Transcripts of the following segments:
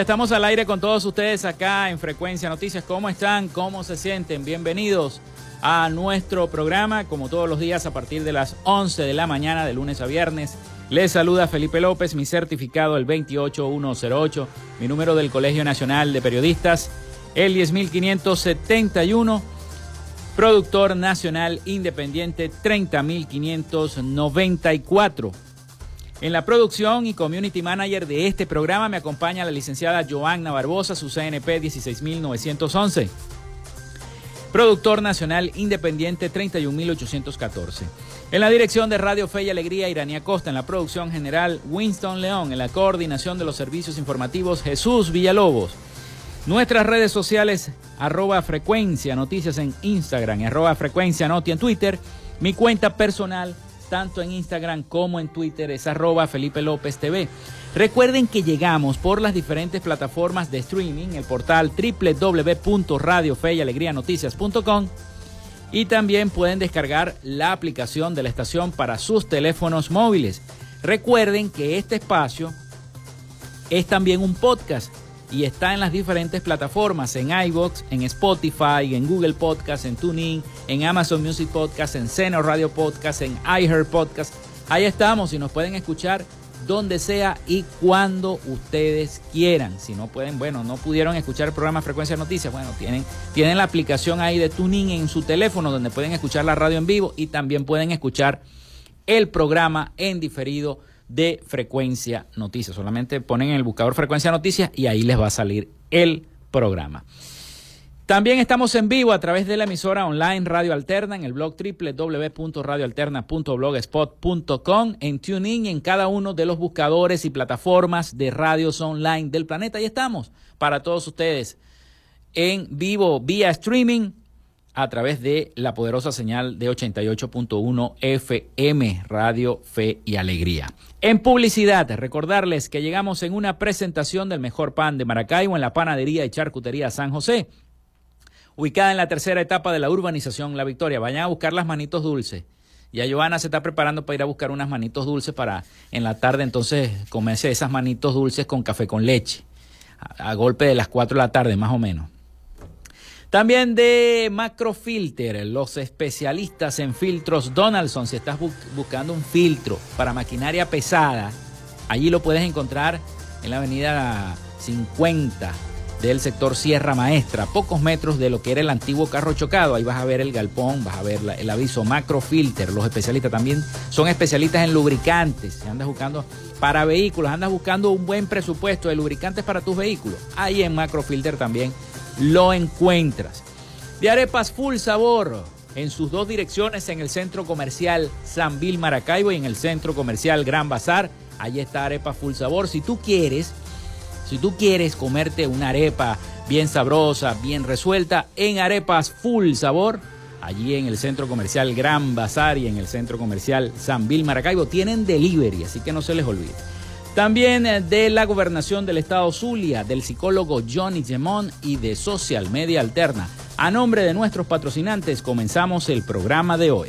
Estamos al aire con todos ustedes acá en Frecuencia Noticias. ¿Cómo están? ¿Cómo se sienten? Bienvenidos a nuestro programa, como todos los días a partir de las 11 de la mañana, de lunes a viernes. Les saluda Felipe López, mi certificado el 28108, mi número del Colegio Nacional de Periodistas el 10571, productor nacional independiente 30594. En la producción y community manager de este programa me acompaña la licenciada Joanna Barbosa, su CNP 16911. Productor nacional independiente 31814. En la dirección de Radio Fe y Alegría, Iranía Costa. En la producción general, Winston León. En la coordinación de los servicios informativos, Jesús Villalobos. Nuestras redes sociales, arroba frecuencia noticias en Instagram arroba frecuencia noti en Twitter. Mi cuenta personal, tanto en Instagram como en Twitter, es arroba Felipe López TV. Recuerden que llegamos por las diferentes plataformas de streaming, el portal www.radiofeyalegrianoticias.com y también pueden descargar la aplicación de la estación para sus teléfonos móviles. Recuerden que este espacio es también un podcast y está en las diferentes plataformas, en iVoox, en Spotify, en Google Podcast, en TuneIn, en Amazon Music Podcast, en Seno Radio Podcast, en iHeart Podcast. Ahí estamos y nos pueden escuchar donde sea y cuando ustedes quieran. Si no pueden, bueno, no pudieron escuchar el programa Frecuencia Noticias, bueno, tienen, tienen la aplicación ahí de TuneIn en su teléfono donde pueden escuchar la radio en vivo y también pueden escuchar el programa en diferido de Frecuencia Noticias. Solamente ponen en el buscador Frecuencia Noticias y ahí les va a salir el programa. También estamos en vivo a través de la emisora online Radio Alterna en el blog www.radioalterna.blogspot.com, en TuneIn y en cada uno de los buscadores y plataformas de radios online del planeta. Ahí estamos para todos ustedes en vivo vía streaming a través de la poderosa señal de 88.1 FM Radio Fe y Alegría. En publicidad, recordarles que llegamos en una presentación del mejor pan de Maracaibo en la panadería y charcutería San José, ubicada en la tercera etapa de la urbanización La Victoria. Vayan a buscar las manitos dulces. Ya Joana se está preparando para ir a buscar unas manitos dulces para en la tarde entonces comerse esas manitos dulces con café con leche. A, a golpe de las 4 de la tarde más o menos. También de Macrofilter, los especialistas en filtros Donaldson. Si estás bu buscando un filtro para maquinaria pesada, allí lo puedes encontrar en la avenida 50 del sector Sierra Maestra, pocos metros de lo que era el antiguo carro chocado. Ahí vas a ver el galpón, vas a ver el aviso Macrofilter. Los especialistas también son especialistas en lubricantes. Si andas buscando para vehículos, andas buscando un buen presupuesto de lubricantes para tus vehículos. Ahí en Macrofilter también lo encuentras. De arepas full sabor en sus dos direcciones en el centro comercial San Vil Maracaibo y en el centro comercial Gran Bazar. Allí está arepa full sabor. Si tú quieres, si tú quieres comerte una arepa bien sabrosa, bien resuelta, en arepas full sabor, allí en el centro comercial Gran Bazar y en el centro comercial San Vil Maracaibo tienen delivery, así que no se les olvide. También de la gobernación del estado Zulia, del psicólogo Johnny Gemón y de Social Media Alterna. A nombre de nuestros patrocinantes comenzamos el programa de hoy.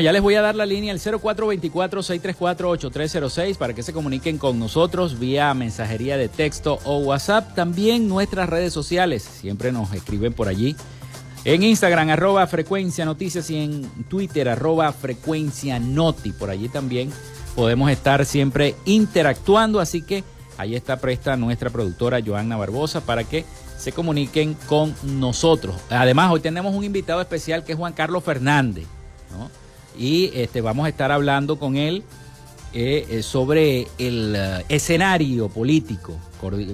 Ya les voy a dar la línea el 0424-634-8306 para que se comuniquen con nosotros vía mensajería de texto o WhatsApp. También nuestras redes sociales, siempre nos escriben por allí. En Instagram, arroba frecuencia noticias y en Twitter, arroba frecuencia noti. Por allí también podemos estar siempre interactuando, así que ahí está presta nuestra productora Joanna Barbosa para que se comuniquen con nosotros. Además, hoy tenemos un invitado especial que es Juan Carlos Fernández. Y este, vamos a estar hablando con él eh, eh, sobre el eh, escenario político.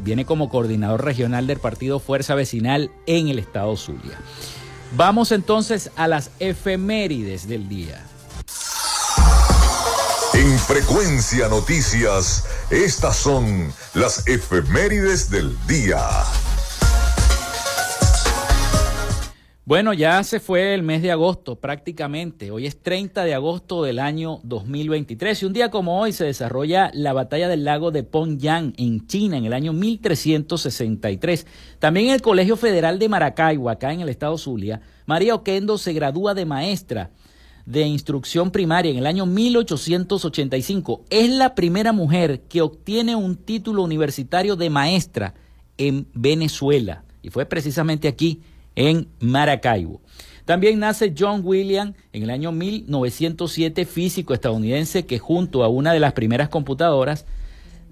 Viene como coordinador regional del partido Fuerza Vecinal en el estado Zulia. Vamos entonces a las efemérides del día. En Frecuencia Noticias, estas son las efemérides del día. Bueno, ya se fue el mes de agosto prácticamente. Hoy es 30 de agosto del año 2023 y un día como hoy se desarrolla la batalla del lago de Pongyang en China en el año 1363. También en el Colegio Federal de Maracaibo, acá en el estado Zulia, María Oquendo se gradúa de maestra de instrucción primaria en el año 1885. Es la primera mujer que obtiene un título universitario de maestra en Venezuela y fue precisamente aquí en Maracaibo. También nace John William en el año 1907, físico estadounidense que junto a una de las primeras computadoras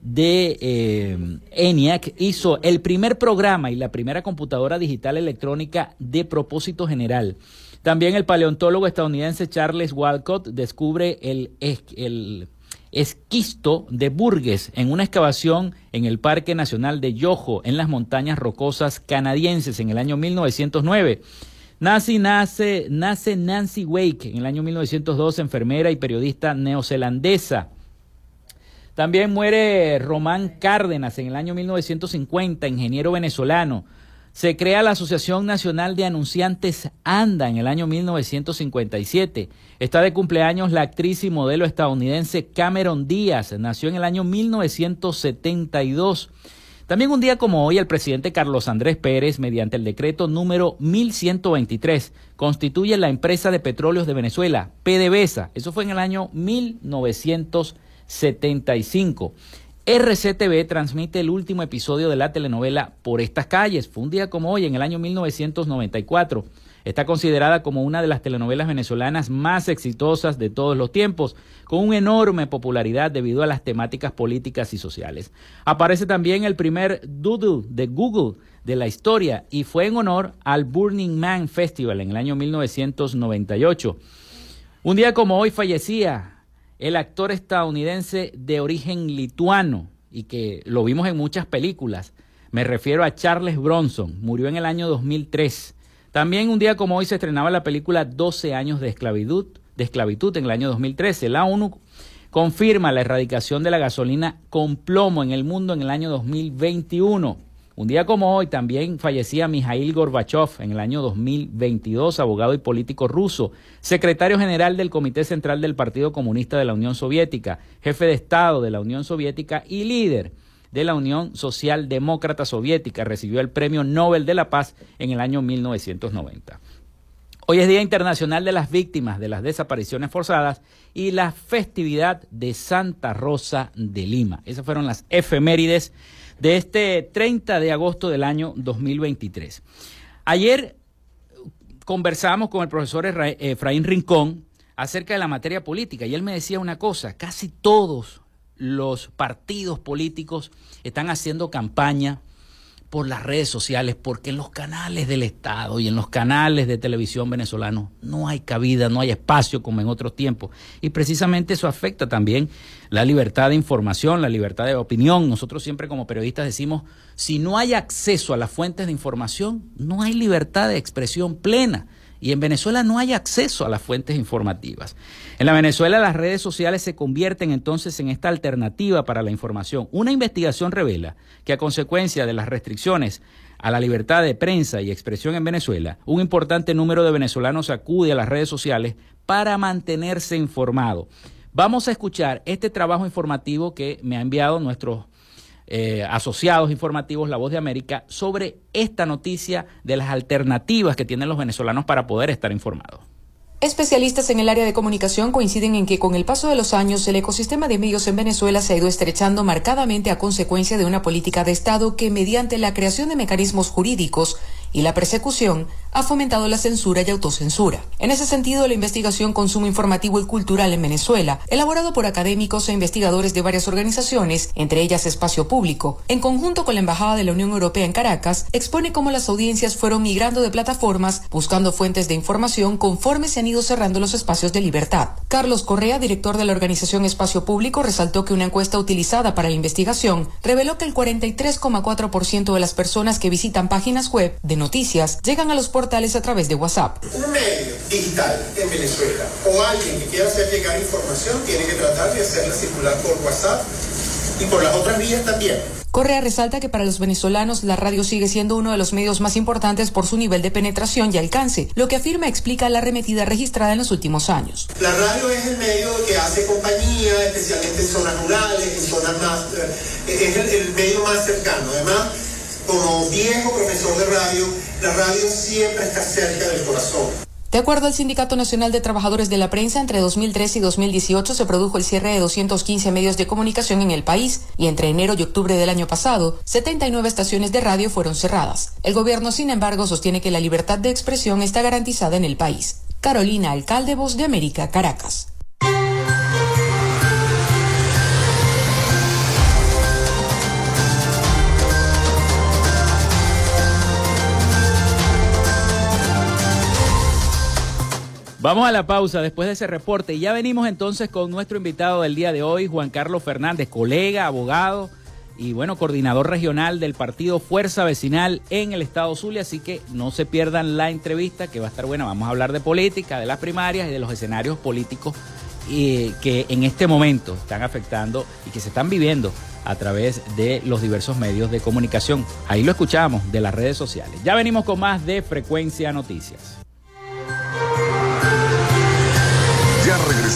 de eh, ENIAC hizo el primer programa y la primera computadora digital electrónica de propósito general. También el paleontólogo estadounidense Charles Walcott descubre el, el esquisto de Burgess en una excavación en el Parque Nacional de Yoho, en las montañas rocosas canadienses, en el año 1909. Nace, nace, nace Nancy Wake en el año 1902, enfermera y periodista neozelandesa. También muere Román Cárdenas en el año 1950, ingeniero venezolano. Se crea la Asociación Nacional de Anunciantes ANDA en el año 1957. Está de cumpleaños la actriz y modelo estadounidense Cameron Díaz. Nació en el año 1972. También un día como hoy, el presidente Carlos Andrés Pérez, mediante el decreto número 1123, constituye la empresa de petróleos de Venezuela, PDVSA. Eso fue en el año 1975. RCTV transmite el último episodio de la telenovela Por estas calles. Fue un día como hoy, en el año 1994. Está considerada como una de las telenovelas venezolanas más exitosas de todos los tiempos, con una enorme popularidad debido a las temáticas políticas y sociales. Aparece también el primer doodle de Google de la historia y fue en honor al Burning Man Festival en el año 1998. Un día como hoy fallecía el actor estadounidense de origen lituano y que lo vimos en muchas películas. Me refiero a Charles Bronson, murió en el año 2003. También un día como hoy se estrenaba la película 12 años de esclavitud, de esclavitud en el año 2013. La ONU confirma la erradicación de la gasolina con plomo en el mundo en el año 2021. Un día como hoy también fallecía Mikhail Gorbachev en el año 2022, abogado y político ruso, secretario general del Comité Central del Partido Comunista de la Unión Soviética, jefe de Estado de la Unión Soviética y líder de la Unión Social Demócrata Soviética. Recibió el Premio Nobel de la Paz en el año 1990. Hoy es Día Internacional de las Víctimas de las Desapariciones Forzadas y la festividad de Santa Rosa de Lima. Esas fueron las efemérides de este 30 de agosto del año 2023. Ayer conversamos con el profesor Efraín Rincón acerca de la materia política y él me decía una cosa, casi todos los partidos políticos están haciendo campaña por las redes sociales, porque en los canales del Estado y en los canales de televisión venezolanos no hay cabida, no hay espacio como en otros tiempos. Y precisamente eso afecta también la libertad de información, la libertad de opinión. Nosotros siempre como periodistas decimos, si no hay acceso a las fuentes de información, no hay libertad de expresión plena. Y en Venezuela no hay acceso a las fuentes informativas. En la Venezuela las redes sociales se convierten entonces en esta alternativa para la información. Una investigación revela que a consecuencia de las restricciones a la libertad de prensa y expresión en Venezuela, un importante número de venezolanos acude a las redes sociales para mantenerse informado. Vamos a escuchar este trabajo informativo que me ha enviado nuestro eh, asociados informativos La Voz de América sobre esta noticia de las alternativas que tienen los venezolanos para poder estar informados. Especialistas en el área de comunicación coinciden en que con el paso de los años el ecosistema de medios en Venezuela se ha ido estrechando marcadamente a consecuencia de una política de Estado que mediante la creación de mecanismos jurídicos y la persecución ha fomentado la censura y autocensura. En ese sentido, la investigación Consumo Informativo y Cultural en Venezuela, elaborado por académicos e investigadores de varias organizaciones, entre ellas Espacio Público, en conjunto con la Embajada de la Unión Europea en Caracas, expone cómo las audiencias fueron migrando de plataformas buscando fuentes de información conforme se han ido cerrando los espacios de libertad. Carlos Correa, director de la organización Espacio Público, resaltó que una encuesta utilizada para la investigación reveló que el 43,4% de las personas que visitan páginas web de noticias llegan a los portales a través de WhatsApp. Un medio digital en Venezuela o alguien que quiera hacer llegar información tiene que tratar de hacerla circular por WhatsApp y por las otras vías también. Correa resalta que para los venezolanos la radio sigue siendo uno de los medios más importantes por su nivel de penetración y alcance, lo que afirma explica la arremetida registrada en los últimos años. La radio es el medio que hace compañía, especialmente en zonas rurales, en zonas más... Eh, es el, el medio más cercano. Además, como viejo profesor de radio, la radio siempre está cerca del corazón. De acuerdo al Sindicato Nacional de Trabajadores de la Prensa, entre 2013 y 2018 se produjo el cierre de 215 medios de comunicación en el país y entre enero y octubre del año pasado, 79 estaciones de radio fueron cerradas. El gobierno, sin embargo, sostiene que la libertad de expresión está garantizada en el país. Carolina Alcalde, Voz de América, Caracas. Vamos a la pausa después de ese reporte y ya venimos entonces con nuestro invitado del día de hoy, Juan Carlos Fernández, colega, abogado y bueno, coordinador regional del partido Fuerza Vecinal en el estado Zulia, así que no se pierdan la entrevista que va a estar buena. Vamos a hablar de política, de las primarias y de los escenarios políticos que en este momento están afectando y que se están viviendo a través de los diversos medios de comunicación. Ahí lo escuchamos de las redes sociales. Ya venimos con más de Frecuencia Noticias.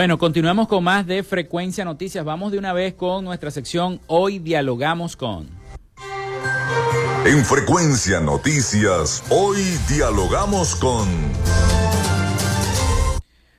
Bueno, continuamos con más de Frecuencia Noticias. Vamos de una vez con nuestra sección Hoy Dialogamos con. En Frecuencia Noticias, hoy dialogamos con...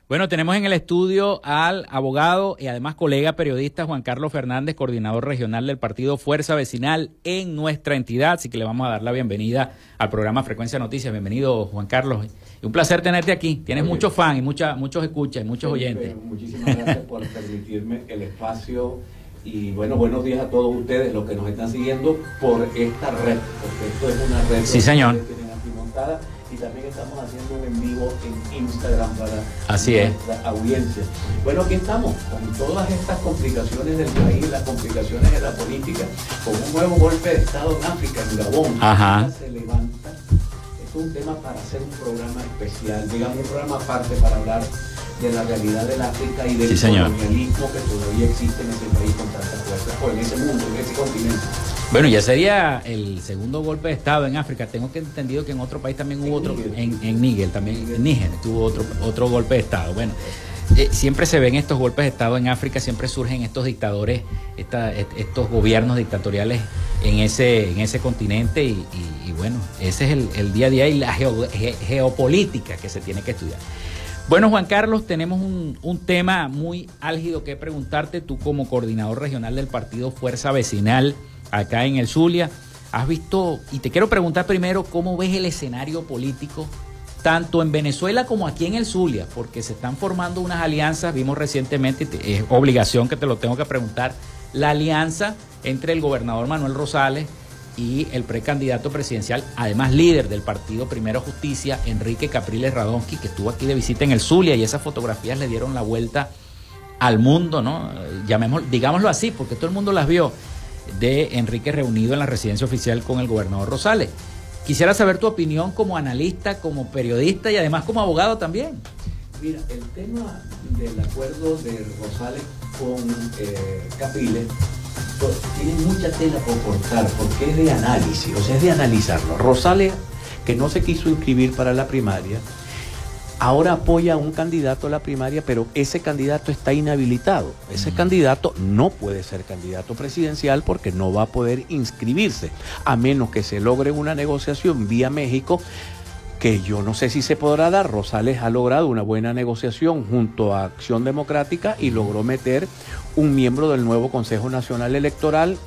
Bueno, tenemos en el estudio al abogado y además colega periodista Juan Carlos Fernández, coordinador regional del partido Fuerza Vecinal en nuestra entidad. Así que le vamos a dar la bienvenida al programa Frecuencia Noticias. Bienvenido, Juan Carlos. Un placer tenerte aquí. Tienes muchos fans y mucha, muchos escuchas y muchos oyentes. Muchísimas gracias por permitirme el espacio. Y bueno, buenos días a todos ustedes, los que nos están siguiendo por esta red, porque esto es una red sí, señor. que tienen aquí montada y también estamos haciendo un en vivo en Instagram para Así es. nuestra audiencia. Bueno, aquí estamos, con todas estas complicaciones del país, las complicaciones de la política, con un nuevo golpe de Estado en África, en Gabón. Ajá. Se levanta. Es un tema para hacer un programa especial, digamos un programa aparte para hablar de la realidad del África y del Sí, colonialismo que todavía existe en ese país con tanta fuerza, o en ese mundo, en ese continente. Bueno, ya sería el segundo golpe de Estado en África. Tengo que entendido que en otro país también hubo otro, en, en Níger, también en Níger tuvo otro, otro golpe de Estado. Bueno, eh, siempre se ven estos golpes de Estado en África, siempre surgen estos dictadores, estos gobiernos dictatoriales en ese, en ese continente y, bueno, ese es el, día a día y la geo- ge- geopolítica que se tiene que estudiar. Bueno, Juan Carlos, tenemos un, un tema muy álgido que preguntarte. Tú como coordinador regional del partido Fuerza Vecinal acá en el Zulia, has visto, y te quiero preguntar primero, ¿cómo ves el escenario político tanto en Venezuela como aquí en el Zulia? Porque se están formando unas alianzas, vimos recientemente, es obligación que te lo tengo que preguntar, la alianza entre el gobernador Manuel Rosales y el precandidato presidencial, además líder del partido Primero Justicia, Enrique Capriles Radonsky, que estuvo aquí de visita en el Zulia y esas fotografías le dieron la vuelta al mundo, ¿no? Llamémoslo, digámoslo así, porque todo el mundo las vio, de Enrique reunido en la residencia oficial con el gobernador Rosales. Quisiera saber tu opinión como analista, como periodista y además como abogado también. Mira, el tema del acuerdo de Rosales con eh, Capriles pues, tiene mucha tela por cortar porque es de análisis, o sea, es de analizarlo. Rosales, que no se quiso inscribir para la primaria, ahora apoya a un candidato a la primaria, pero ese candidato está inhabilitado. Ese candidato no puede ser candidato presidencial porque no va a poder inscribirse, a menos que se logre una negociación vía México que yo no sé si se podrá dar. Rosales ha logrado una buena negociación junto a Acción Democrática y logró meter un miembro del nuevo Consejo Nacional Electoral,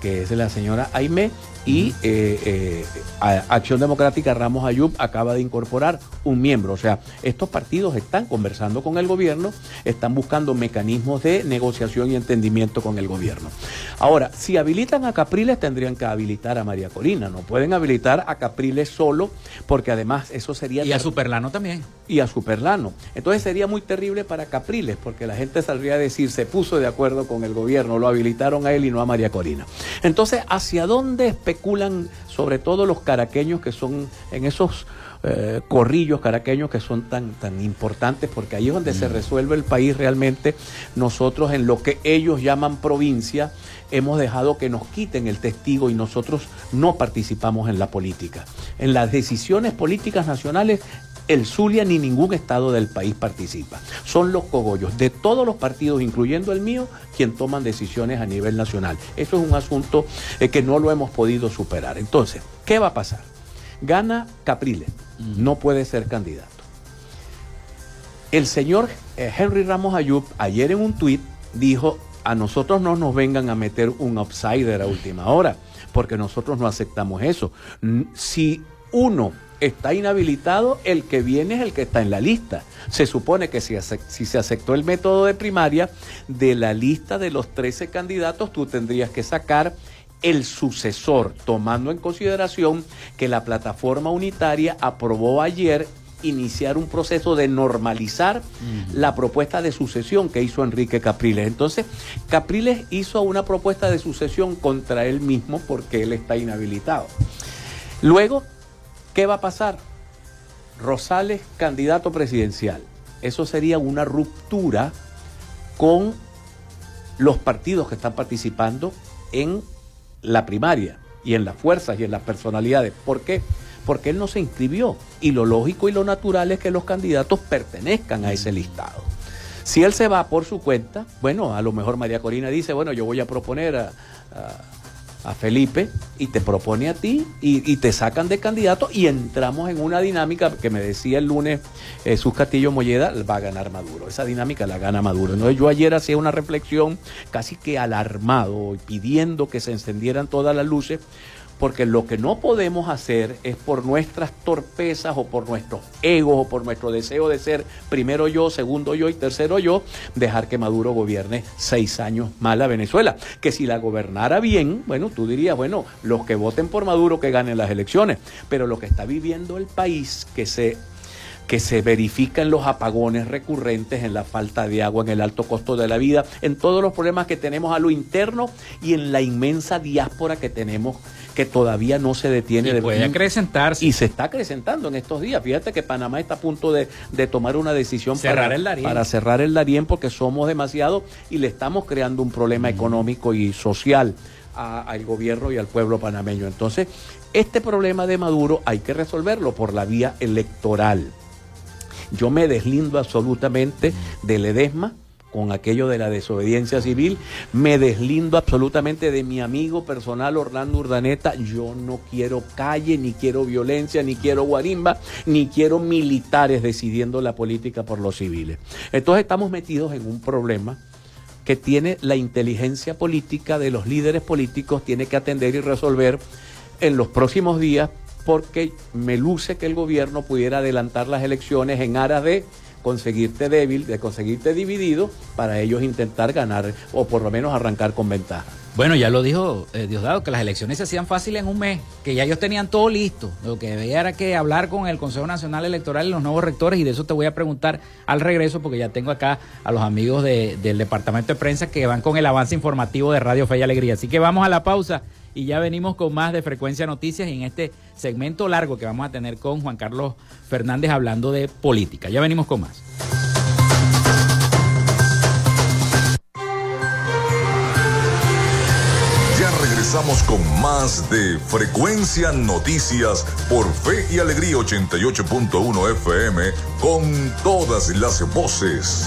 que es la señora Aimé, y eh, eh, Acción Democrática Ramos Ayub acaba de incorporar un miembro. O sea, estos partidos están conversando con el gobierno, están buscando mecanismos de negociación y entendimiento con el gobierno. Ahora, si habilitan a Capriles, tendrían que habilitar a María Corina. No pueden habilitar a Capriles solo, porque además eso sería Y a Superlano también. y a Superlano. Entonces sería muy terrible para Capriles, porque la gente saldría a decir, se puso de acuerdo con el gobierno, lo habilitaron a él y no a María Corina. Entonces, ¿hacia dónde especulan sobre todo los caraqueños que son en esos eh, corrillos caraqueños que son tan, tan importantes? Porque ahí es donde se resuelve el país realmente. Nosotros en lo que ellos llaman provincia, hemos dejado que nos quiten el testigo y nosotros no participamos en la política. En las decisiones políticas nacionales el Zulia ni ningún estado del país participa. Son los cogollos de todos los partidos, incluyendo el mío, quien toman decisiones a nivel nacional. Eso es un asunto eh, que no lo hemos podido superar. Entonces, ¿qué va a pasar? Gana Capriles, no puede ser candidato. El señor eh, Henry Ramos Ayub ayer en un tuit dijo, a nosotros no nos vengan a meter un outsider a última hora, porque nosotros no aceptamos eso. Si uno está inhabilitado, el que viene es el que está en la lista. Se supone que si, se aceptó el método de primaria, de la lista de los 13 candidatos, tú tendrías que sacar el sucesor, tomando en consideración que la plataforma unitaria aprobó ayer iniciar un proceso de normalizar la propuesta de sucesión que hizo Enrique Capriles. Entonces, Capriles hizo una propuesta de sucesión contra él mismo porque él está inhabilitado. Luego, ¿qué va a pasar? Rosales, candidato presidencial. Eso sería una ruptura con los partidos que están participando en la primaria y en las fuerzas y en las personalidades. ¿Por qué? Porque él no se inscribió y lo lógico y lo natural es que los candidatos pertenezcan a ese listado. Si él se va por su cuenta, bueno, a lo mejor María Corina dice, bueno, yo voy a proponer a, a Felipe y te propone a ti y, te sacan de candidato y entramos en una dinámica que me decía el lunes eh, Sus Castillo Molleda, va a ganar Maduro. Esa dinámica la gana Maduro. Entonces yo ayer hacía una reflexión casi que alarmado y pidiendo que se encendieran todas las luces porque lo que no podemos hacer es por nuestras torpezas o por nuestros egos o por nuestro deseo de ser primero yo, segundo yo y tercero yo, dejar que Maduro gobierne seis años más la Venezuela. Que si la gobernara bien, bueno, tú dirías, bueno, los que voten por Maduro que ganen las elecciones, pero lo que está viviendo el país, que se que se verifican los apagones recurrentes, en la falta de agua, en el alto costo de la vida, en todos los problemas que tenemos a lo interno y en la inmensa diáspora que tenemos que todavía no se detiene. Y de puede acrecentarse. Y se está acrecentando en estos días. Fíjate que Panamá está a punto de, tomar una decisión para, para cerrar el Darién porque somos demasiado y le estamos creando un problema económico y social al gobierno y al pueblo panameño. Entonces, este problema de Maduro hay que resolverlo por la vía electoral. Yo me deslindo absolutamente del EDESMA con aquello de la desobediencia civil, me deslindo absolutamente de mi amigo personal Orlando Urdaneta, yo no quiero calle, ni quiero violencia, ni quiero guarimba, ni quiero militares decidiendo la política por los civiles. Entonces estamos metidos en un problema que tiene la inteligencia política de los líderes políticos, tiene que atender y resolver en los próximos días porque me luce que el gobierno pudiera adelantar las elecciones en aras de conseguirte débil, de conseguirte dividido, para ellos intentar ganar o por lo menos arrancar con ventaja. Bueno, ya lo dijo eh, Diosdado, que las elecciones se hacían fáciles en un mes, que ya ellos tenían todo listo. Lo que debía era que hablar con el Consejo Nacional Electoral y los nuevos rectores, y de eso te voy a preguntar al regreso, porque ya tengo acá a los amigos del Departamento de Prensa que van con el avance informativo de Radio Fe y Alegría. Así que vamos a la pausa y ya venimos con más de Frecuencia Noticias en este segmento largo que vamos a tener con Juan Carlos Fernández hablando de política. Ya venimos con más. Ya regresamos con más de Frecuencia Noticias por Fe y Alegría 88.1 FM con todas las voces.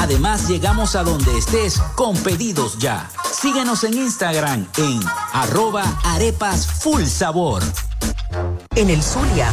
Además, llegamos a donde estés con pedidos ya. Síguenos en Instagram en arroba arepas full sabor. En el Zulia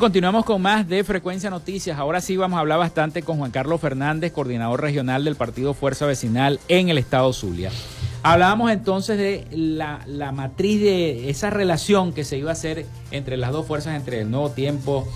Continuamos con más de Frecuencia Noticias. Ahora sí vamos a hablar bastante con Juan Carlos Fernández, coordinador regional del Partido Fuerza Vecinal en el Estado Zulia. Hablábamos entonces de la, matriz de esa relación que se iba a hacer entre las dos fuerzas, entre el Nuevo Tiempo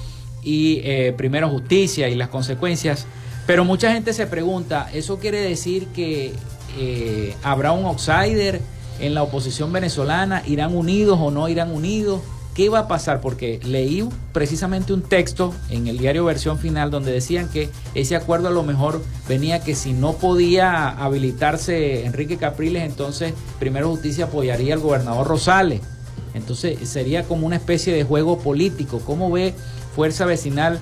y eh, Primero Justicia y las consecuencias. Pero mucha gente se pregunta, ¿eso quiere decir que eh, habrá un outsider en la oposición venezolana? ¿Irán unidos o no irán unidos? ¿Qué va a pasar? Porque leí precisamente un texto en el diario Versión Final donde decían que ese acuerdo a lo mejor venía que si no podía habilitarse Enrique Capriles, entonces Primero Justicia apoyaría al gobernador Rosales. Entonces sería como una especie de juego político. ¿Cómo ve Fuerza Vecinal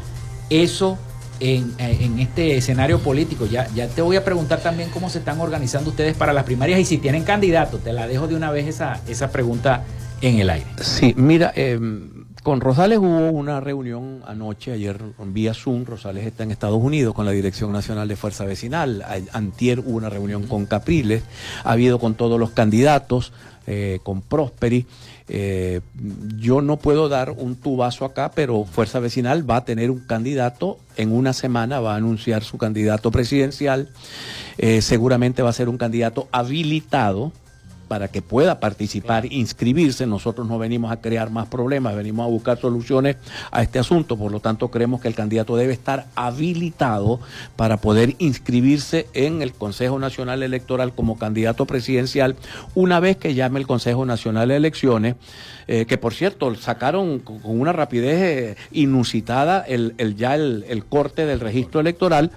eso en, este escenario político? Ya, ya te voy a preguntar también cómo se están organizando ustedes para las primarias y si tienen candidato. Te la dejo de una vez esa, esa pregunta en el aire. Sí, mira, em, con Rosales hubo una reunión anoche, ayer vía Zoom, Rosales está en Estados Unidos con la Dirección Nacional de Fuerza Vecinal, antier hubo una reunión con Capriles, ha habido con todos los candidatos, eh, con Prosperi. Eh, yo no puedo dar un tubazo acá, pero Fuerza Vecinal va a tener un candidato, en una semana va a anunciar su candidato presidencial, eh, seguramente va a ser un candidato habilitado, para que pueda participar, inscribirse. Nosotros no venimos a crear más problemas, venimos a buscar soluciones a este asunto. Por lo tanto, creemos que el candidato debe estar habilitado para poder inscribirse en el Consejo Nacional Electoral como candidato presidencial una vez que llame el Consejo Nacional de Elecciones. Eh, que por cierto sacaron con una rapidez eh, inusitada el, ya el corte del registro electoral,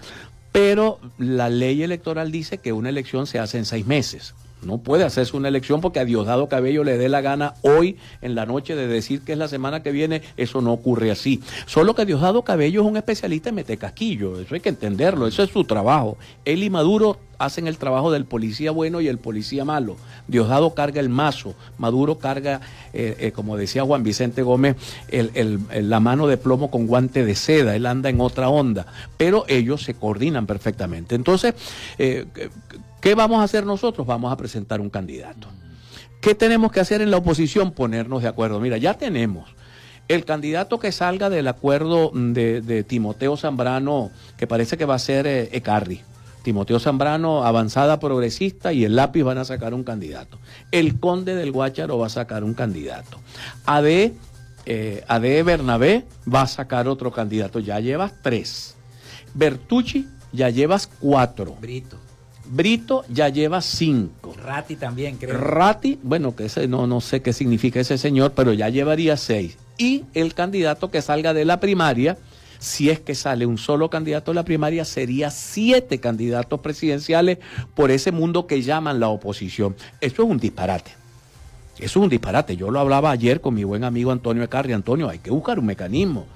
pero la ley electoral dice que una elección se hace en seis meses. No puede hacerse una elección porque a Diosdado Cabello le dé la gana hoy en la noche de decir que es la semana que viene. Eso no ocurre así. Solo que Diosdado Cabello es un especialista en metecasquillo. Eso hay que entenderlo. Eso es su trabajo. Él y Maduro hacen el trabajo del policía bueno y el policía malo. Diosdado carga el mazo, Maduro carga, eh, eh, como decía Juan Vicente Gómez, la mano de plomo con guante de seda, él anda en otra onda, pero ellos se coordinan perfectamente. Entonces, eh, ¿Qué vamos a hacer nosotros? Vamos a presentar un candidato. ¿Qué tenemos que hacer en la oposición? Ponernos de acuerdo. Mira, ya tenemos el candidato que salga del acuerdo de, Timoteo Zambrano, que parece que va a ser eh, Ecarri. Timoteo Zambrano, avanzada progresista, y el lápiz van a sacar un candidato. El conde del Guácharo va a sacar un candidato. AD, eh, Bernabé va a sacar otro candidato. Ya llevas tres. Bertucci, ya llevas cuatro. Brito. Brito ya lleva cinco. Rati también, creo. Rati, bueno, que ese no, no sé qué significa ese señor, pero ya llevaría seis. y el candidato que salga de la primaria, si es que sale un solo candidato de la primaria, sería siete candidatos presidenciales por ese mundo que llaman la oposición. Eso es un disparate. Eso es un disparate. Yo lo hablaba ayer con mi buen amigo Antonio Ecarri. Antonio, hay que buscar un mecanismo.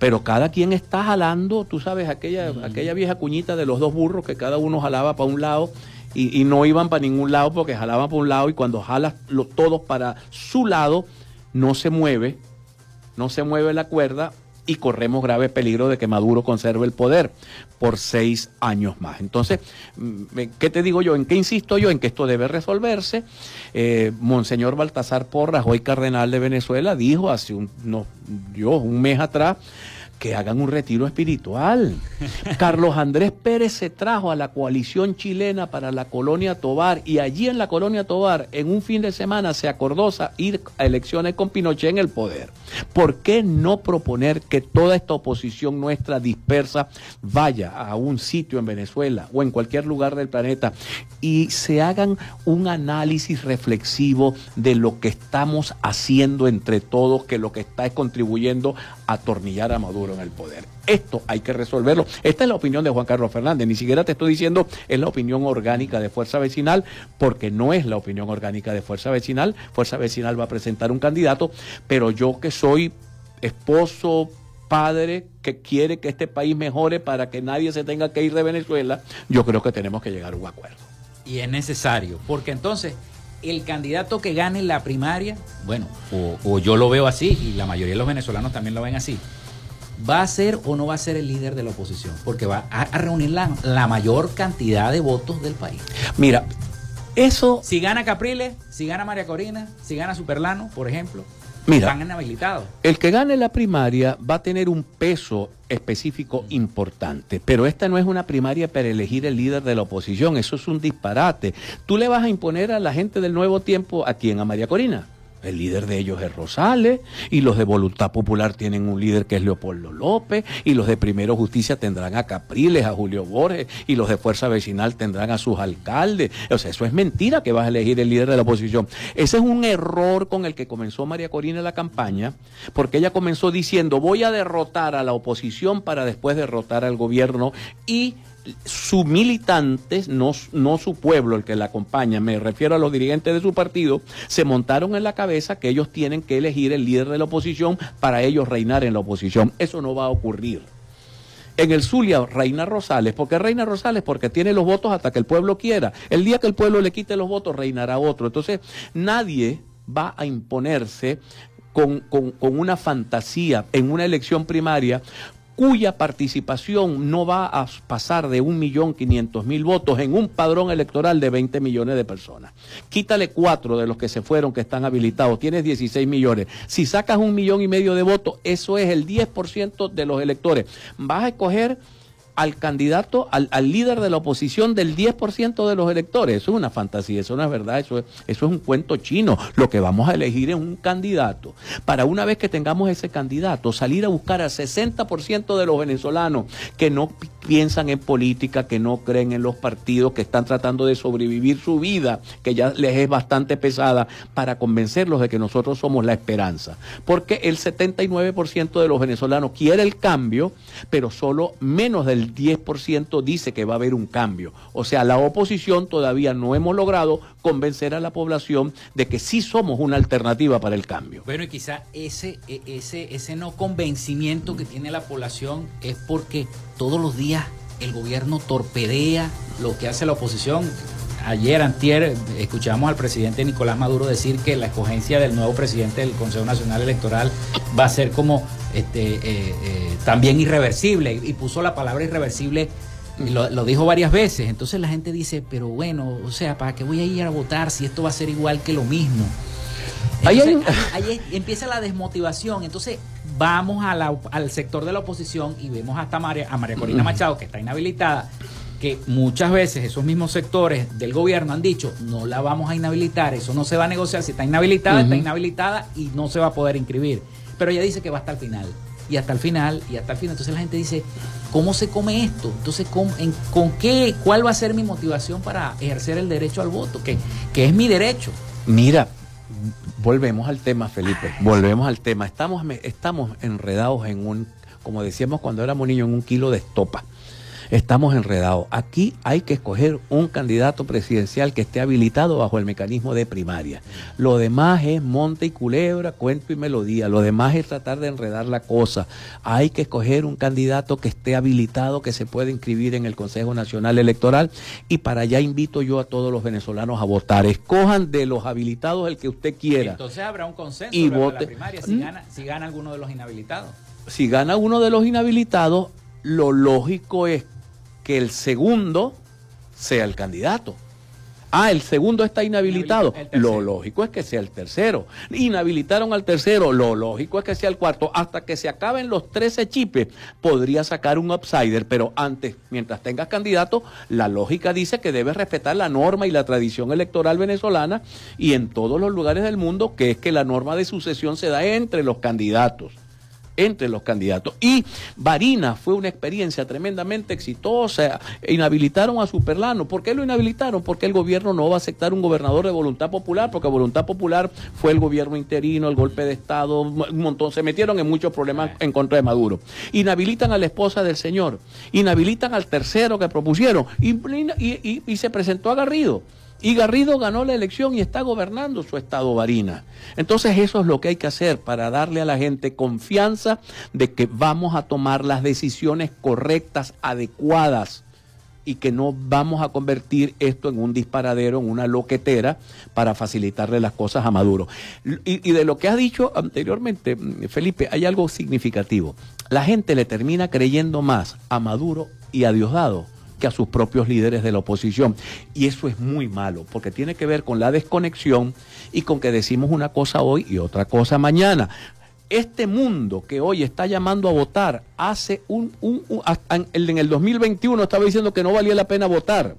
Pero cada quien está jalando, tú sabes, aquella, aquella vieja cuñita de los dos burros que cada uno jalaba para un lado y, no iban para ningún lado porque jalaban para un lado y cuando jalas todos para su lado, no se mueve, no se mueve la cuerda y corremos grave peligro de que Maduro conserve el poder por seis años más. Entonces, mm, ¿qué te digo yo? ¿En qué insisto yo? En que esto debe resolverse. Eh, Monseñor Baltasar Porras, hoy cardenal de Venezuela, dijo hace un, no, un mes atrás, que hagan un retiro espiritual. Carlos Andrés Pérez se trajo a la coalición chilena para la colonia Tobar y allí en la colonia Tobar, en un fin de semana, se acordó ir a elecciones con Pinochet en el poder. ¿Por qué no proponer que toda esta oposición nuestra dispersa vaya a un sitio en Venezuela o en cualquier lugar del planeta y se hagan un análisis reflexivo de lo que estamos haciendo entre todos, que lo que está es contribuyendo a atornillar a Maduro en el poder? Esto hay que resolverlo. Esta es la opinión de Juan Carlos Fernández. Ni siquiera te estoy diciendo es la opinión orgánica de Fuerza Vecinal, porque no es la opinión orgánica de Fuerza Vecinal. Fuerza Vecinal va a presentar un candidato, pero yo que soy esposo, padre que quiere que este país mejore para que nadie se tenga que ir de Venezuela, yo creo que tenemos que llegar a un acuerdo. Y es necesario, porque entonces el candidato que gane la primaria, bueno, o, yo lo veo así, y la mayoría de los venezolanos también lo ven así, ¿va a ser o no va a ser el líder de la oposición? Porque va a, reunir la, la, mayor cantidad de votos del país. Mira, eso... Si gana Capriles, si gana María Corina, si gana Superlano, por ejemplo, Mira, están inhabilitados. El que gane la primaria va a tener un peso específico importante, pero esta no es una primaria para elegir el líder de la oposición, eso es un disparate. Tú le vas a imponer a la gente del nuevo tiempo a quién, a María Corina. El líder de ellos es Rosales y los de Voluntad Popular tienen un líder que es Leopoldo López y los de Primero Justicia tendrán a Capriles, a Julio Borges y los de Fuerza Vecinal tendrán a sus alcaldes. O sea, eso es mentira que vas a elegir el líder de la oposición. Ese es un error con el que comenzó María Corina la campaña porque ella comenzó diciendo voy a derrotar a la oposición para después derrotar al gobierno y su militantes, no, no su pueblo, el que la acompaña, me refiero a los dirigentes de su partido, se montaron en la cabeza que ellos tienen que elegir el líder de la oposición para ellos reinar en la oposición. Eso no va a ocurrir. En el Zulia reina Rosales. ¿Por qué reina Rosales? Porque tiene los votos hasta que el pueblo quiera. El día que el pueblo le quite los votos, reinará otro. Entonces, nadie va a imponerse con, con, con, una fantasía en una elección primaria cuya participación no va a pasar de un millón quinientos mil votos en un padrón electoral de 20 millones de personas. Quítale cuatro de los que se fueron que están habilitados, tienes 16 millones. Si sacas un millón y medio de votos, eso es el 10% de los electores. Vas a escoger al candidato, al, líder de la oposición del 10% de los electores. Eso es una fantasía, eso no es verdad, eso es, eso es un cuento chino. Lo que vamos a elegir es un candidato. Para una vez que tengamos ese candidato, salir a buscar al 60% de los venezolanos que no piensan en política, que no creen en los partidos, que están tratando de sobrevivir su vida, que ya les es bastante pesada, para convencerlos de que nosotros somos la esperanza. Porque el 79% de los venezolanos quiere el cambio, pero solo menos del 10% dice que va a haber un cambio. O sea, la oposición todavía no hemos logrado convencer a la población de que sí somos una alternativa para el cambio. Bueno, y quizá ese, e, ese, ese no convencimiento que tiene la población es porque todos los días el gobierno torpedea lo que hace la oposición ayer, antier, escuchamos al presidente Nicolás Maduro decir que la escogencia del nuevo presidente del Consejo Nacional Electoral va a ser como este, eh, eh, también irreversible, y puso la palabra irreversible, lo, lo, dijo varias veces. Entonces la gente dice, pero bueno, o sea, ¿para qué voy a ir a votar si esto va a ser igual que lo mismo? ahí, empieza la desmotivación. Entonces vamos al sector de la oposición y vemos hasta María, a María Corina Machado, que está inhabilitada, que muchas veces esos mismos sectores del gobierno han dicho, no la vamos a inhabilitar, eso no se va a negociar, si está inhabilitada, está inhabilitada y no se va a poder inscribir. Pero ella dice que va hasta el final, y hasta el final, y hasta el final. Entonces la gente dice, ¿cómo se come esto? Entonces, ¿con, ¿con qué, cuál va a ser mi motivación para ejercer el derecho al voto? Que, que es mi derecho. Mira, Volvemos al tema, Felipe. Volvemos al tema. Estamos, estamos enredados en un, como decíamos cuando éramos niños, en un kilo de estopa estamos enredados. Aquí hay que escoger un candidato presidencial que esté habilitado bajo el mecanismo de primaria. Lo demás es monte y culebra, cuento y melodía. Lo demás es tratar de enredar la cosa. Hay que escoger un candidato que esté habilitado, que se pueda inscribir en el Consejo Nacional Electoral. Y para allá invito yo a todos los venezolanos a votar. Escojan de los habilitados el que usted quiera. Entonces habrá un consenso y vote. la primaria si, ¿Mm? gana, si gana alguno de los inhabilitados. Si gana uno de los inhabilitados, lo lógico es que el segundo sea el candidato. Ah, el segundo está inhabilitado. Lo lógico es que sea el tercero. Inhabilitaron al tercero. Lo lógico es que sea el cuarto. Hasta que se acaben los 13 chipes, podría sacar un outsider. Pero antes, mientras tengas candidato, la lógica dice que debes respetar la norma y la tradición electoral venezolana y en todos los lugares del mundo, que es que la norma de sucesión se da entre los candidatos entre los candidatos. Y Varina fue una experiencia tremendamente exitosa. Inhabilitaron a Superlano. ¿Por qué lo inhabilitaron? Porque el gobierno no va a aceptar un gobernador de voluntad popular, porque voluntad popular fue el gobierno interino, el golpe de Estado, un montón. Se metieron en muchos problemas en contra de Maduro. Inhabilitan a la esposa del señor, inhabilitan al tercero que propusieron y, y se presentó a Garrido. Y Garrido ganó la elección y está gobernando su estado Varina. Entonces eso es lo que hay que hacer para darle a la gente confianza de que vamos a tomar las decisiones correctas, adecuadas y que no vamos a convertir esto en un disparadero, en una loquetera para facilitarle las cosas a Maduro. Y, de lo que ha dicho anteriormente, Felipe, hay algo significativo. La gente le termina creyendo más a Maduro y a Diosdado a sus propios líderes de la oposición. Y eso es muy malo, porque tiene que ver con la desconexión y con que decimos una cosa hoy y otra cosa mañana. Este mundo que hoy está llamando a votar, hace un, en el 2021 estaba diciendo que no valía la pena votar.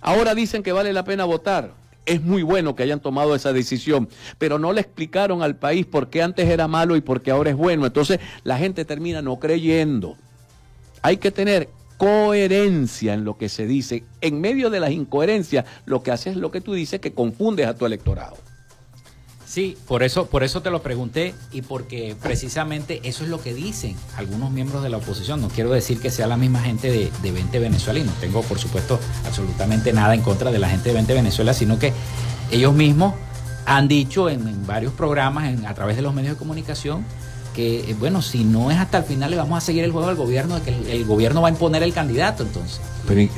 Ahora dicen que vale la pena votar es muy bueno que hayan tomado esa decisión, pero no le explicaron al país por qué antes era malo y por qué ahora es bueno. Entonces la gente termina no creyendo. Hay que tener coherencia en lo que se dice. En medio de las incoherencias, lo que hace es lo que tú dices, que confundes a tu electorado. Sí, por eso, por eso te lo pregunté y porque precisamente eso es lo que dicen algunos miembros de la oposición. No quiero decir que sea la misma gente de, de 20 Venezuela y no tengo, por supuesto, absolutamente nada en contra de la gente de 20 Venezuela, sino que ellos mismos han dicho en, varios programas, a través de los medios de comunicación, que, eh, bueno, si no es hasta el final, le vamos a seguir el juego al gobierno, de que el, gobierno va a imponer el candidato, entonces. Pero,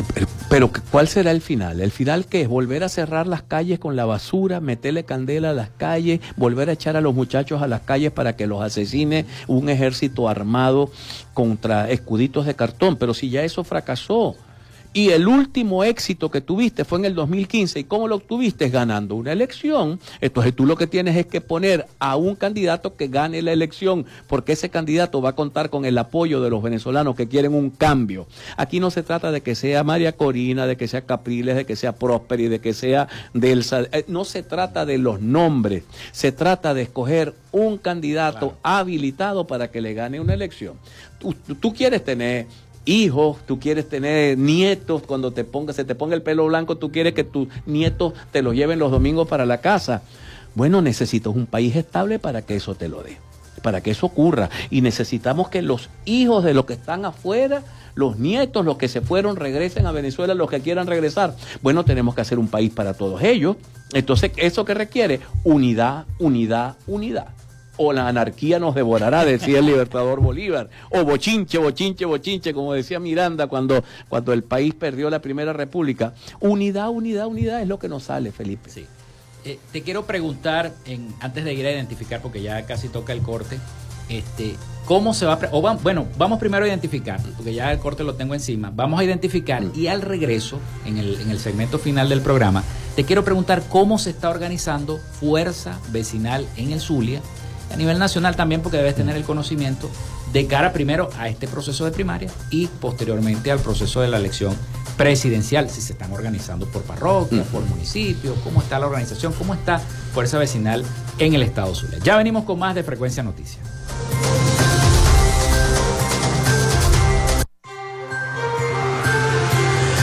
pero, ¿cuál será el final? ¿El final que es volver a cerrar las calles con la basura, meterle candela a las calles, volver a echar a los muchachos a las calles para que los asesine un ejército armado contra escuditos de cartón? Pero si ya eso fracasó, y el último éxito que tuviste fue en el 2015. ¿Y cómo lo obtuviste? Ganando una elección. Entonces tú lo que tienes es que poner a un candidato que gane la elección, porque ese candidato va a contar con el apoyo de los venezolanos que quieren un cambio. Aquí no se trata de que sea María Corina, de que sea Capriles, de que sea Prosperi, de que sea Delsa. Eh, no se trata de los nombres. Se trata de escoger un candidato habilitado para que le gane una elección. Tú, tú quieres tener hijos, tú quieres tener nietos, cuando te ponga, se te ponga el pelo blanco, tú quieres que tus nietos te los lleven los domingos para la casa. Bueno, necesitas un país estable para que eso te lo dé, para que eso ocurra. Y necesitamos que los hijos de los que están afuera, los nietos, los que se fueron, regresen a Venezuela, los que quieran regresar. Bueno, tenemos que hacer un país para todos ellos. Entonces, ¿eso que requiere? Unidad, unidad, unidad o la anarquía nos devorará, decía el libertador Bolívar, o bochinche, bochinche, bochinche, como decía Miranda cuando, cuando el país perdió la primera república. Unidad, unidad, unidad es lo que nos sale, Felipe. Sí. Eh, te quiero preguntar, antes de ir a identificar, porque ya casi toca el corte, este, ¿cómo se va a... O bueno, vamos primero a identificar, porque ya el corte lo tengo encima. Vamos a identificar y al regreso, en el, en el segmento final del programa, te quiero preguntar cómo se está organizando Fuerza Vecinal en el Zulia a nivel nacional también porque debes tener el conocimiento de cara primero a este proceso de primaria y posteriormente al proceso de la elección presidencial, si se están organizando por parroquia, por municipio, cómo está la organización, cómo está Fuerza Vecinal en el Estado Zulia. Ya venimos con más de Frecuencia Noticias.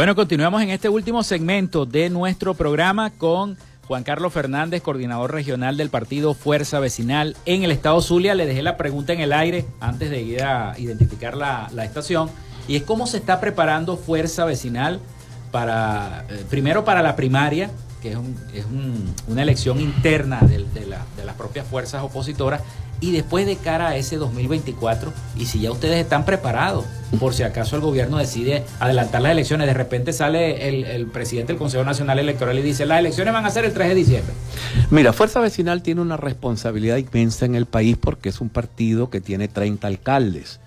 Bueno, continuamos en este último segmento de nuestro programa con Juan Carlos Fernández, coordinador regional del partido Fuerza Vecinal en el estado Zulia. Le dejé la pregunta en el aire antes de ir a identificar la, estación y es cómo se está preparando Fuerza Vecinal para, eh, primero para la primaria, que es, una elección interna de las propias fuerzas opositoras, y después de cara a ese 2024 y si ya ustedes están preparados por si acaso el gobierno decide adelantar las elecciones, de repente sale el, presidente del Consejo Nacional Electoral y dice las elecciones van a ser el 3 de diciembre. Mira, Fuerza Vecinal tiene una responsabilidad inmensa en el país porque es un partido que tiene 30 alcaldes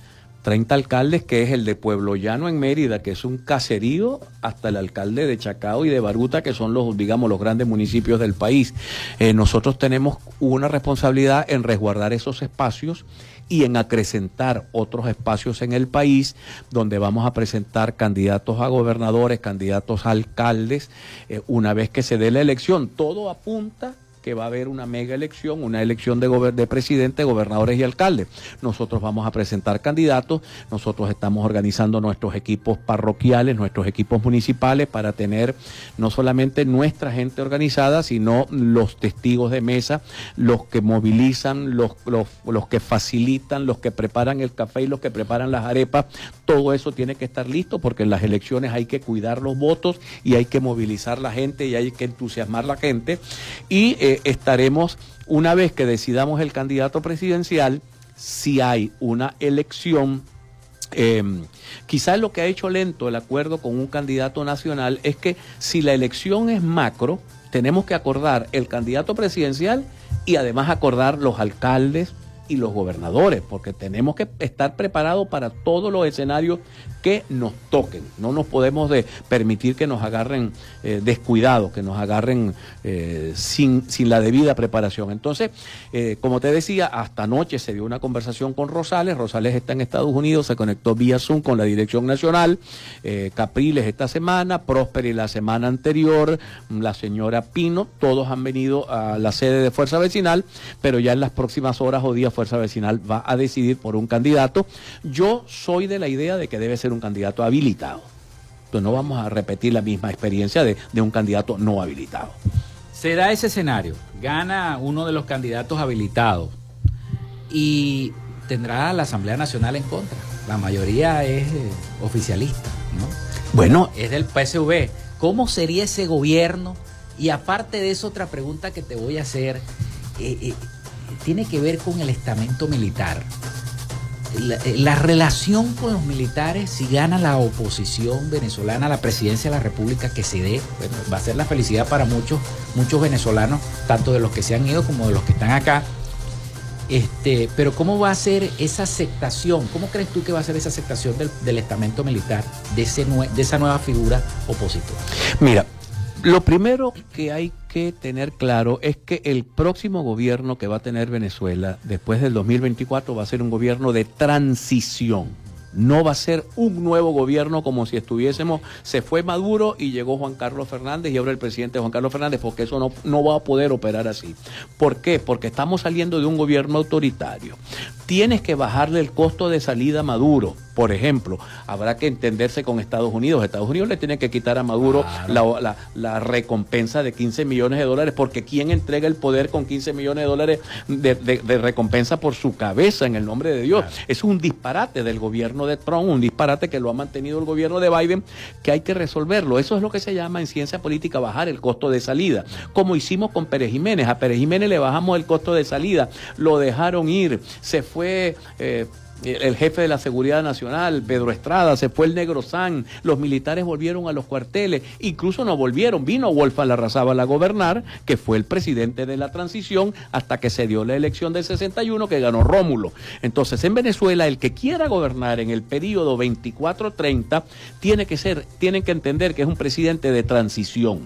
30 alcaldes, que es el de Pueblo Llano en Mérida, que es un caserío, hasta el alcalde de Chacao y de Baruta, que son los, digamos, los grandes municipios del país. Eh, nosotros tenemos una responsabilidad en resguardar esos espacios y en acrecentar otros espacios en el país donde vamos a presentar candidatos a gobernadores, candidatos a alcaldes, eh, una vez que se dé la elección. Todo apunta que va a haber una mega elección, una elección de, de presidente, gobernadores y alcaldes. Nosotros vamos a presentar candidatos, nosotros estamos organizando nuestros equipos parroquiales, nuestros equipos municipales para tener no solamente nuestra gente organizada, sino los testigos de mesa, los que movilizan, los, los, los que facilitan, los que preparan el café y los que preparan las arepas. Todo eso tiene que estar listo porque en las elecciones hay que cuidar los votos y hay que movilizar la gente y hay que entusiasmar la gente. Y eh, estaremos, una vez que decidamos el candidato presidencial, si hay una elección em, quizás lo que ha hecho lento el acuerdo con un candidato nacional es que si la elección es macro, tenemos que acordar el candidato presidencial y además acordar los alcaldes y los gobernadores, porque tenemos que estar preparados para todos los escenarios que nos toquen. No nos podemos de permitir que nos agarren eh, descuidados, que nos agarren eh, sin, sin, la debida preparación. Entonces, eh, como te decía, hasta anoche se dio una conversación con Rosales. Rosales está en Estados Unidos, se conectó vía Zoom con la Dirección Nacional. Capriles esta semana, Prósperi la semana anterior, la señora Pino, todos han venido a la sede de Fuerza Vecinal, pero ya en las próximas horas o días Fuerza Vecinal va a decidir por un candidato. Yo soy de la idea de que debe ser un candidato habilitado. Entonces no vamos a repetir la misma experiencia de, un candidato no habilitado. Se da ese escenario, gana uno de los candidatos habilitados y tendrá la Asamblea Nacional en contra. La mayoría es eh, oficialista, ¿no? Bueno, es del PSV. ¿Cómo sería ese gobierno? Y aparte de eso, otra pregunta que te voy a hacer eh, eh, tiene que ver con el estamento militar la, relación con los militares, si gana la oposición venezolana la presidencia de la República que se dé, va a ser la felicidad para muchos, muchos venezolanos, tanto de los que se han ido como de los que están acá. Este, pero ¿cómo va a ser esa aceptación? ¿Cómo crees tú que va a ser esa aceptación del, estamento militar, de, ese, de esa nueva figura opositora? Mira, lo primero que hay que tener claro es que el próximo gobierno que va a tener Venezuela después del 2024 va a ser un gobierno de transición no va a ser un nuevo gobierno como si estuviésemos, se fue Maduro y llegó Juan Carlos Fernández y ahora el presidente Juan Carlos Fernández, porque eso no, no va a poder operar así. ¿Por qué? Porque estamos saliendo de un gobierno autoritario. Tienes que bajarle el costo de salida a Maduro. Por ejemplo, habrá que entenderse con Estados Unidos. Estados Unidos le tiene que quitar a Maduro la, recompensa de 15 millones de dólares, porque ¿quién entrega el poder con 15 millones de dólares de, recompensa por su cabeza en el nombre de Dios? Es un disparate del gobierno de Trump, un disparate que lo ha mantenido el gobierno de Biden, que hay que resolverlo. Eso es lo que se llama en ciencia política bajar el costo de salida, como hicimos con Pérez Jiménez. A Pérez Jiménez le bajamos el costo de salida, lo dejaron ir, se fue... Eh, el jefe de la Seguridad Nacional, Pedro Estrada, se fue el Negro San, los militares volvieron a los cuarteles, incluso no volvieron, vino Wolfa Larrazábal a gobernar, que fue el presidente de la transición hasta que se dio la elección del 61 que ganó Rómulo. Entonces, en Venezuela, el que quiera gobernar en el periodo 24-30 tiene que ser, tienen que entender que es un presidente de transición,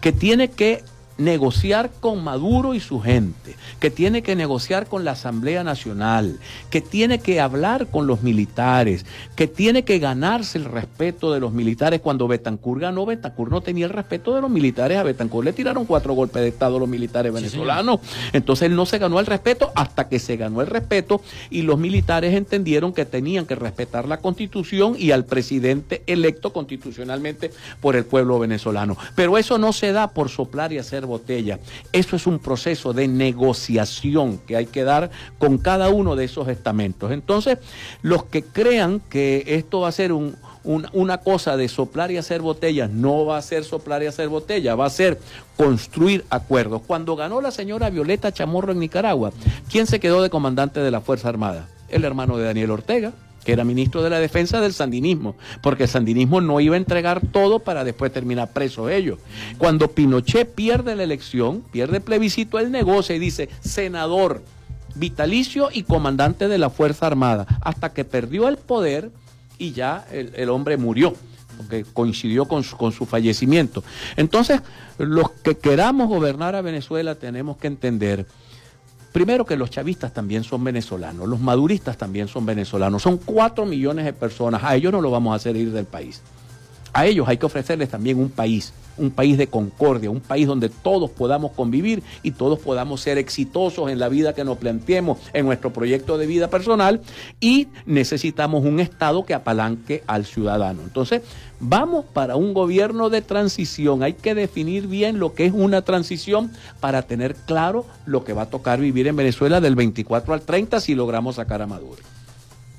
que tiene que negociar con Maduro y su gente, que tiene que negociar con la Asamblea Nacional, que tiene que hablar con los militares, que tiene que ganarse el respeto de los militares. Cuando Betancourt ganó, Betancourt no tenía el respeto de los militares. A Betancourt le tiraron cuatro golpes de Estado los militares venezolanos. Entonces él no se ganó el respeto hasta que se ganó el respeto y los militares entendieron que tenían que respetar la constitución y al presidente electo constitucionalmente por el pueblo venezolano. Pero eso no se da por soplar y hacer botella. Eso es un proceso de negociación que hay que dar con cada uno de esos estamentos. Entonces, los que crean que esto va a ser una cosa de soplar y hacer botellas, no va a ser soplar y hacer botellas, va a ser construir acuerdos. Cuando ganó la señora Violeta Chamorro en Nicaragua, ¿quién se quedó de comandante de la Fuerza Armada? El hermano de Daniel Ortega que era ministro de la defensa del sandinismo, porque el sandinismo no iba a entregar todo para después terminar preso ellos. Cuando Pinochet pierde la elección, pierde el plebiscito, él negocia y dice, senador vitalicio y comandante de la Fuerza Armada, hasta que perdió el poder y ya el, hombre murió porque coincidió con su, con su, fallecimiento. Entonces, los que queramos gobernar a Venezuela tenemos que entender Primero que los chavistas también son venezolanos, los maduristas también son venezolanos, son cuatro millones de personas, a ellos no lo vamos a hacer ir del país. A ellos hay que ofrecerles también un país, un país de concordia, un país donde todos podamos convivir y todos podamos ser exitosos en la vida que nos planteemos en nuestro proyecto de vida personal y necesitamos un Estado que apalanque al ciudadano. Entonces, vamos para un gobierno de transición. Hay que definir bien lo que es una transición para tener claro lo que va a tocar vivir en Venezuela del 24 al 30 si logramos sacar a Maduro.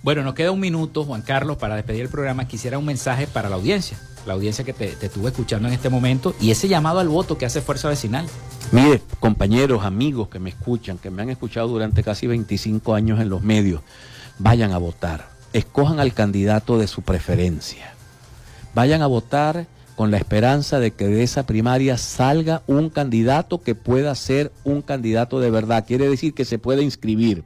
Bueno, nos queda un minuto, Juan Carlos, para despedir el programa. Quisiera un mensaje para la audiencia, la audiencia que te, estuve escuchando en este momento y ese llamado al voto que hace Fuerza Vecinal. Mire, compañeros, amigos que me escuchan, que me han escuchado durante casi 25 años en los medios, vayan a votar. Escojan al candidato de su preferencia. Vayan a votar con la esperanza de que de esa primaria salga un candidato que pueda ser un candidato de verdad. Quiere decir que se puede inscribir.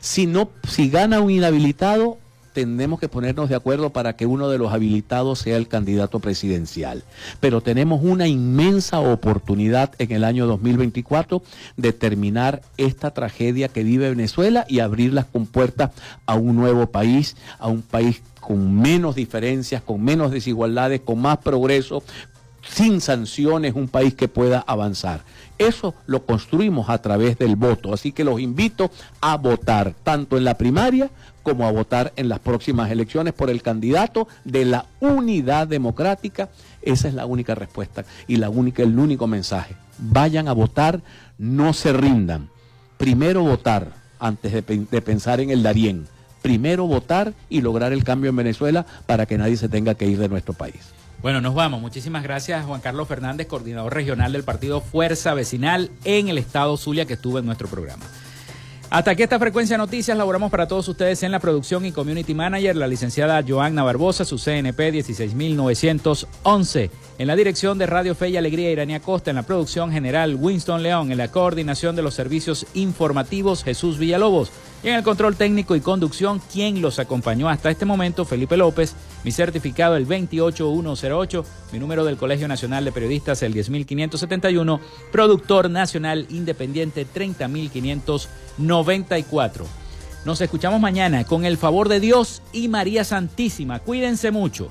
Si, no, si gana un inhabilitado, tenemos que ponernos de acuerdo para que uno de los habilitados sea el candidato presidencial. Pero tenemos una inmensa oportunidad en el año 2024 de terminar esta tragedia que vive Venezuela y abrir las compuertas a un nuevo país, a un país con menos diferencias, con menos desigualdades, con más progreso, sin sanciones, un país que pueda avanzar. Eso lo construimos a través del voto. Así que los invito a votar, tanto en la primaria como a votar en las próximas elecciones por el candidato de la unidad democrática. Esa es la única respuesta y la única, el único mensaje. Vayan a votar, no se rindan. Primero votar antes de, de pensar en el Darién. Primero votar y lograr el cambio en Venezuela para que nadie se tenga que ir de nuestro país. Bueno, nos vamos. Muchísimas gracias, Juan Carlos Fernández, coordinador regional del partido Fuerza Vecinal en el estado Zulia, que estuvo en nuestro programa. Hasta aquí esta frecuencia de noticias laboramos para todos ustedes en la producción y community manager, la licenciada Joanna Barbosa, su CNP 16911. En la dirección de Radio Fe y Alegría Irania Costa, en la producción general Winston León, en la coordinación de los servicios informativos Jesús Villalobos. Y en el control técnico y conducción, quien los acompañó hasta este momento, Felipe López, mi certificado el 28108, mi número del Colegio Nacional de Periodistas el 10571, productor nacional independiente 30594. Nos escuchamos mañana con el favor de Dios y María Santísima. Cuídense mucho.